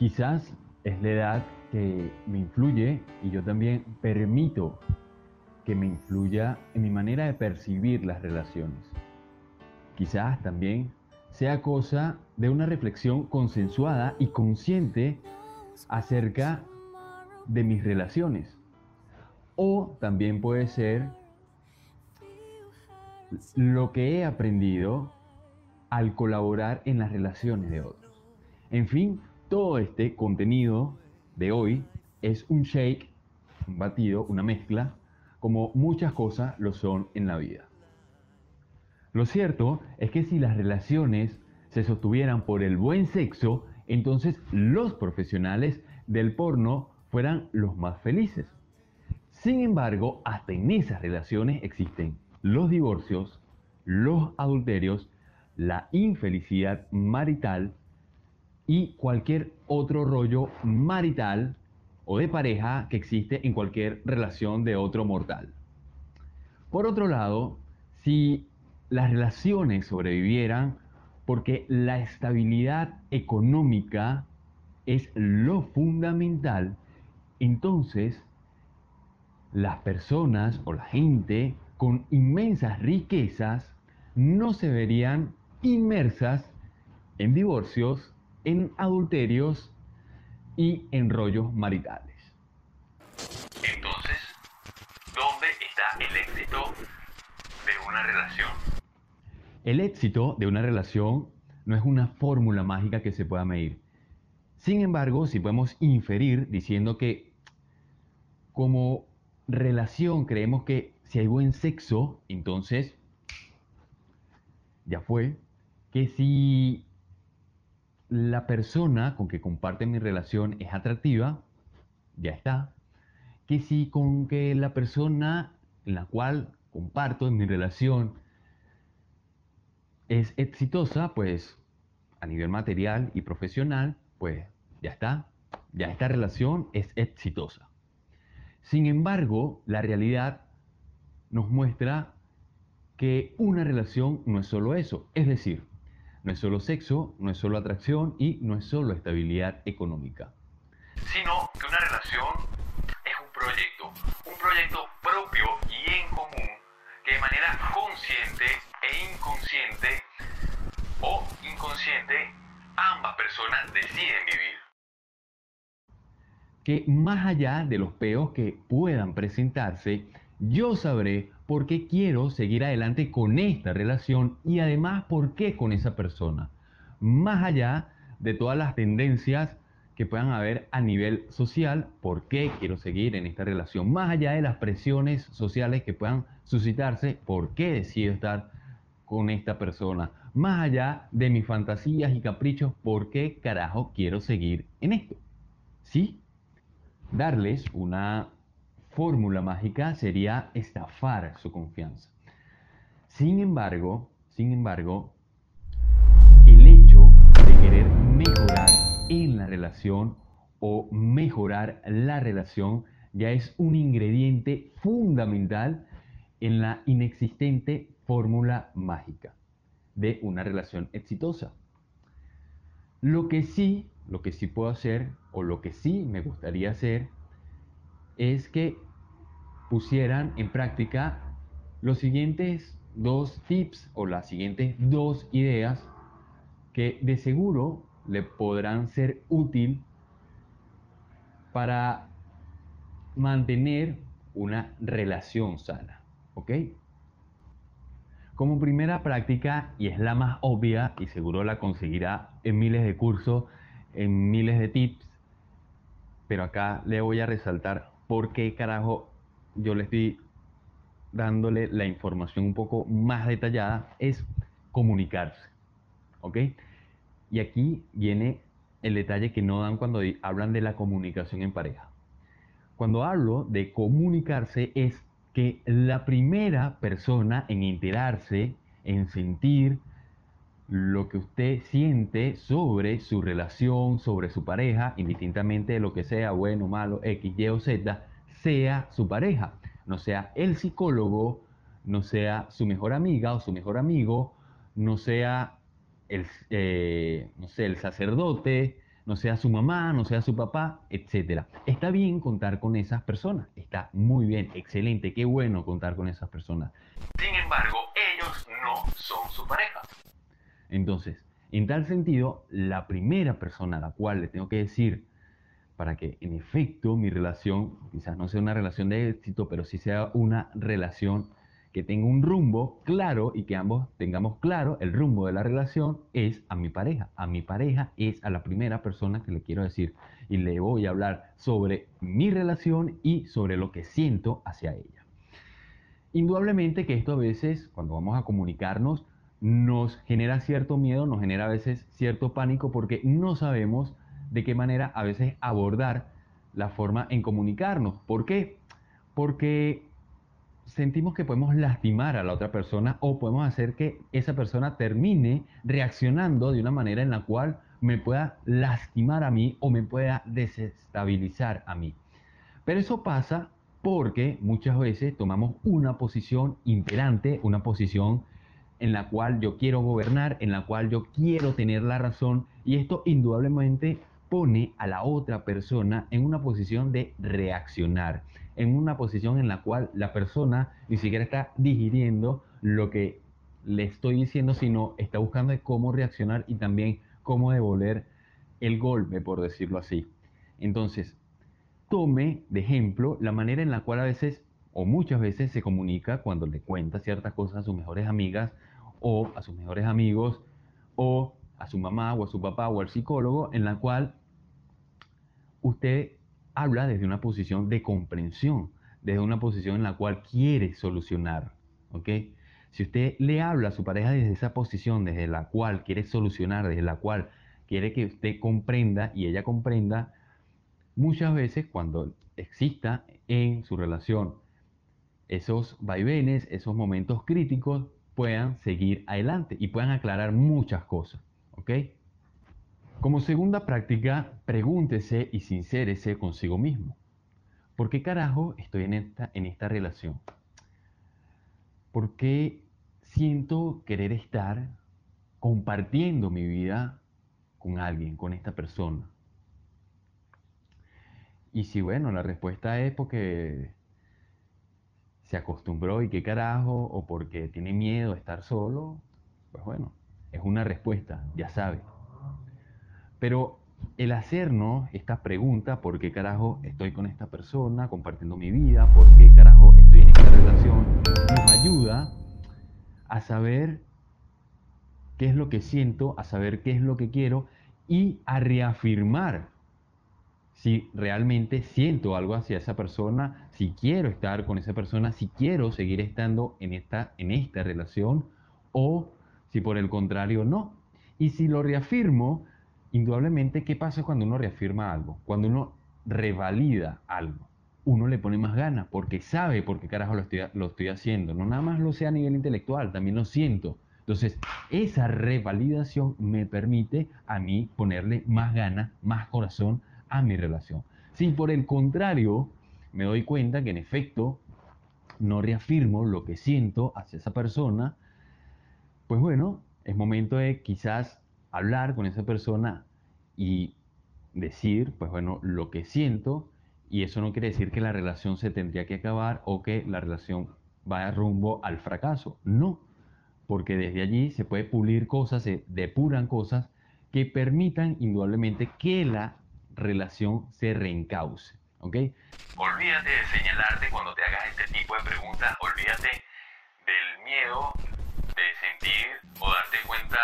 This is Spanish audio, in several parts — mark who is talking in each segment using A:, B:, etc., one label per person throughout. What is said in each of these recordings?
A: Quizás es la edad que me influye y yo también permito que me influya en mi manera de percibir las relaciones. Quizás también sea cosa de una reflexión consensuada y consciente acerca de mis relaciones. O también puede ser lo que he aprendido al colaborar en las relaciones de otros. En fin, todo este contenido de hoy es un shake, un batido, una mezcla, como muchas cosas lo son en la vida. Lo cierto es que si las relaciones se sostuvieran por el buen sexo, entonces los profesionales del porno fueran los más felices. Sin embargo, hasta en esas relaciones existen los divorcios, los adulterios, la infelicidad marital y cualquier otro rollo marital o de pareja que existe en cualquier relación de otro mortal. Por otro lado, si las relaciones sobrevivieran porque la estabilidad económica es lo fundamental, entonces las personas o la gente con inmensas riquezas no se verían inmersas en divorcios, en adulterios y en rollos maritales.
B: Entonces, ¿dónde está el éxito de una relación?
A: El éxito de una relación no es una fórmula mágica que se pueda medir. Sin embargo, si podemos inferir diciendo que como relación creemos que si hay buen sexo, entonces ya fue. Que si la persona con que comparte mi relación es atractiva, ya está. Que si con que la persona en la cual comparto mi relación es exitosa, pues a nivel material y profesional, pues ya está. Ya esta relación es exitosa. Sin embargo, la realidad nos muestra que una relación no es solo eso, es decir, no es solo sexo, no es solo atracción y no es solo estabilidad económica.
B: Sino que una relación es un proyecto, un proyecto propio y en común que de manera consciente e inconsciente o inconsciente ambas personas deciden vivir
A: que más allá de los peos que puedan presentarse, yo sabré por qué quiero seguir adelante con esta relación y además por qué con esa persona. Más allá de todas las tendencias que puedan haber a nivel social, por qué quiero seguir en esta relación. Más allá de las presiones sociales que puedan suscitarse, por qué decido estar con esta persona. Más allá de mis fantasías y caprichos, por qué carajo quiero seguir en esto. ¿Sí? Darles una fórmula mágica sería estafar su confianza. Sin embargo, sin embargo, el hecho de querer mejorar en la relación o mejorar la relación ya es un ingrediente fundamental en la inexistente fórmula mágica de una relación exitosa. Lo que sí lo que sí puedo hacer o lo que sí me gustaría hacer es que pusieran en práctica los siguientes dos tips o las siguientes dos ideas que de seguro le podrán ser útil para mantener una relación sana. ¿Ok? Como primera práctica, y es la más obvia y seguro la conseguirá en miles de cursos, en miles de tips, pero acá le voy a resaltar por qué carajo yo le estoy dándole la información un poco más detallada, es comunicarse. ¿Ok? Y aquí viene el detalle que no dan cuando hablan de la comunicación en pareja. Cuando hablo de comunicarse es que la primera persona en enterarse, en sentir, lo que usted siente sobre su relación, sobre su pareja, indistintamente de lo que sea, bueno, malo, X, Y o Z, sea su pareja, no sea el psicólogo, no sea su mejor amiga o su mejor amigo, no sea el, eh, no sé, el sacerdote, no sea su mamá, no sea su papá, etc. Está bien contar con esas personas, está muy bien, excelente, qué bueno contar con esas personas.
B: Sin embargo, ellos no son su pareja.
A: Entonces, en tal sentido, la primera persona a la cual le tengo que decir, para que en efecto mi relación, quizás no sea una relación de éxito, pero sí sea una relación que tenga un rumbo claro y que ambos tengamos claro el rumbo de la relación es a mi pareja. A mi pareja es a la primera persona que le quiero decir y le voy a hablar sobre mi relación y sobre lo que siento hacia ella. Indudablemente que esto a veces, cuando vamos a comunicarnos, nos genera cierto miedo, nos genera a veces cierto pánico porque no sabemos de qué manera a veces abordar la forma en comunicarnos. ¿Por qué? Porque sentimos que podemos lastimar a la otra persona o podemos hacer que esa persona termine reaccionando de una manera en la cual me pueda lastimar a mí o me pueda desestabilizar a mí. Pero eso pasa porque muchas veces tomamos una posición imperante, una posición en la cual yo quiero gobernar, en la cual yo quiero tener la razón y esto indudablemente pone a la otra persona en una posición de reaccionar en una posición en la cual la persona ni siquiera está digiriendo lo que le estoy diciendo, sino está buscando cómo reaccionar y también cómo devolver el golpe, por decirlo así. Entonces, tome de ejemplo la manera en la cual a veces o muchas veces se comunica cuando le cuenta ciertas cosas a sus mejores amigas o a sus mejores amigos o a su mamá o a su papá o al psicólogo, en la cual usted habla desde una posición de comprensión, desde una posición en la cual quiere solucionar. ¿ok? Si usted le habla a su pareja desde esa posición, desde la cual quiere solucionar, desde la cual quiere que usted comprenda y ella comprenda, muchas veces cuando exista en su relación esos vaivenes, esos momentos críticos, puedan seguir adelante y puedan aclarar muchas cosas. ¿ok? Como segunda práctica, pregúntese y sincérese consigo mismo. ¿Por qué carajo estoy en esta, en esta relación? ¿Por qué siento querer estar compartiendo mi vida con alguien, con esta persona? Y si bueno, la respuesta es porque se acostumbró y qué carajo, o porque tiene miedo a estar solo, pues bueno, es una respuesta, ya sabe. Pero el hacernos esta pregunta, ¿por qué carajo estoy con esta persona compartiendo mi vida? ¿Por qué carajo estoy en esta relación? Nos ayuda a saber qué es lo que siento, a saber qué es lo que quiero y a reafirmar si realmente siento algo hacia esa persona, si quiero estar con esa persona, si quiero seguir estando en esta, en esta relación o si por el contrario no. Y si lo reafirmo, indudablemente, ¿qué pasa cuando uno reafirma algo? Cuando uno revalida algo. Uno le pone más ganas porque sabe por qué carajo lo estoy, lo estoy haciendo. No nada más lo sé a nivel intelectual, también lo siento. Entonces, esa revalidación me permite a mí ponerle más ganas, más corazón a mi relación. Si por el contrario me doy cuenta que en efecto no reafirmo lo que siento hacia esa persona, pues bueno, es momento de quizás hablar con esa persona y decir, pues bueno, lo que siento y eso no quiere decir que la relación se tendría que acabar o que la relación vaya rumbo al fracaso. No, porque desde allí se puede pulir cosas, se depuran cosas que permitan indudablemente que la relación se reencauce. ¿Ok?
B: Olvídate de señalarte cuando te hagas este tipo de preguntas, olvídate del miedo de sentir o darte cuenta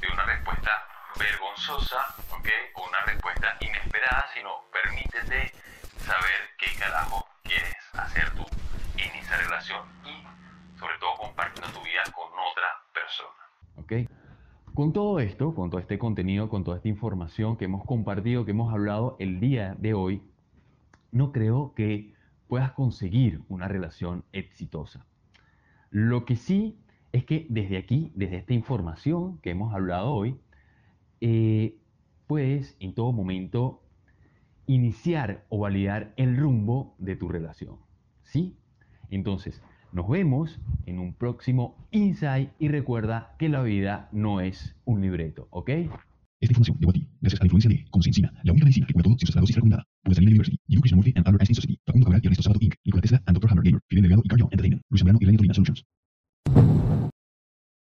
B: de una respuesta vergonzosa, ¿ok? O una respuesta inesperada, sino permítete saber qué carajo quieres hacer tú en esa relación y sobre todo compartiendo tu vida con otra persona.
A: ¿Ok? Con todo esto, con todo este contenido, con toda esta información que hemos compartido, que hemos hablado el día de hoy, no creo que puedas conseguir una relación exitosa. Lo que sí es que desde aquí, desde esta información que hemos hablado hoy, eh, puedes en todo momento iniciar o validar el rumbo de tu relación. ¿Sí? Entonces, nos vemos en un próximo Insight y recuerda que la vida no es un libreto, ¿ok? Esta información llegó a ti
C: gracias a la influencia de Conciencia, la única medicina que cura todo sin la dosis recomendada. Puede University, Yidu Krishnamurti and Albert Einstein Society, Facundo Cabral y Ernesto Sabato Inc., Nikola Tesla and Dr. Hammer Gamer, Fidel Delgado y Carl Entertainment, Luis Zambrano y Tolina Solutions.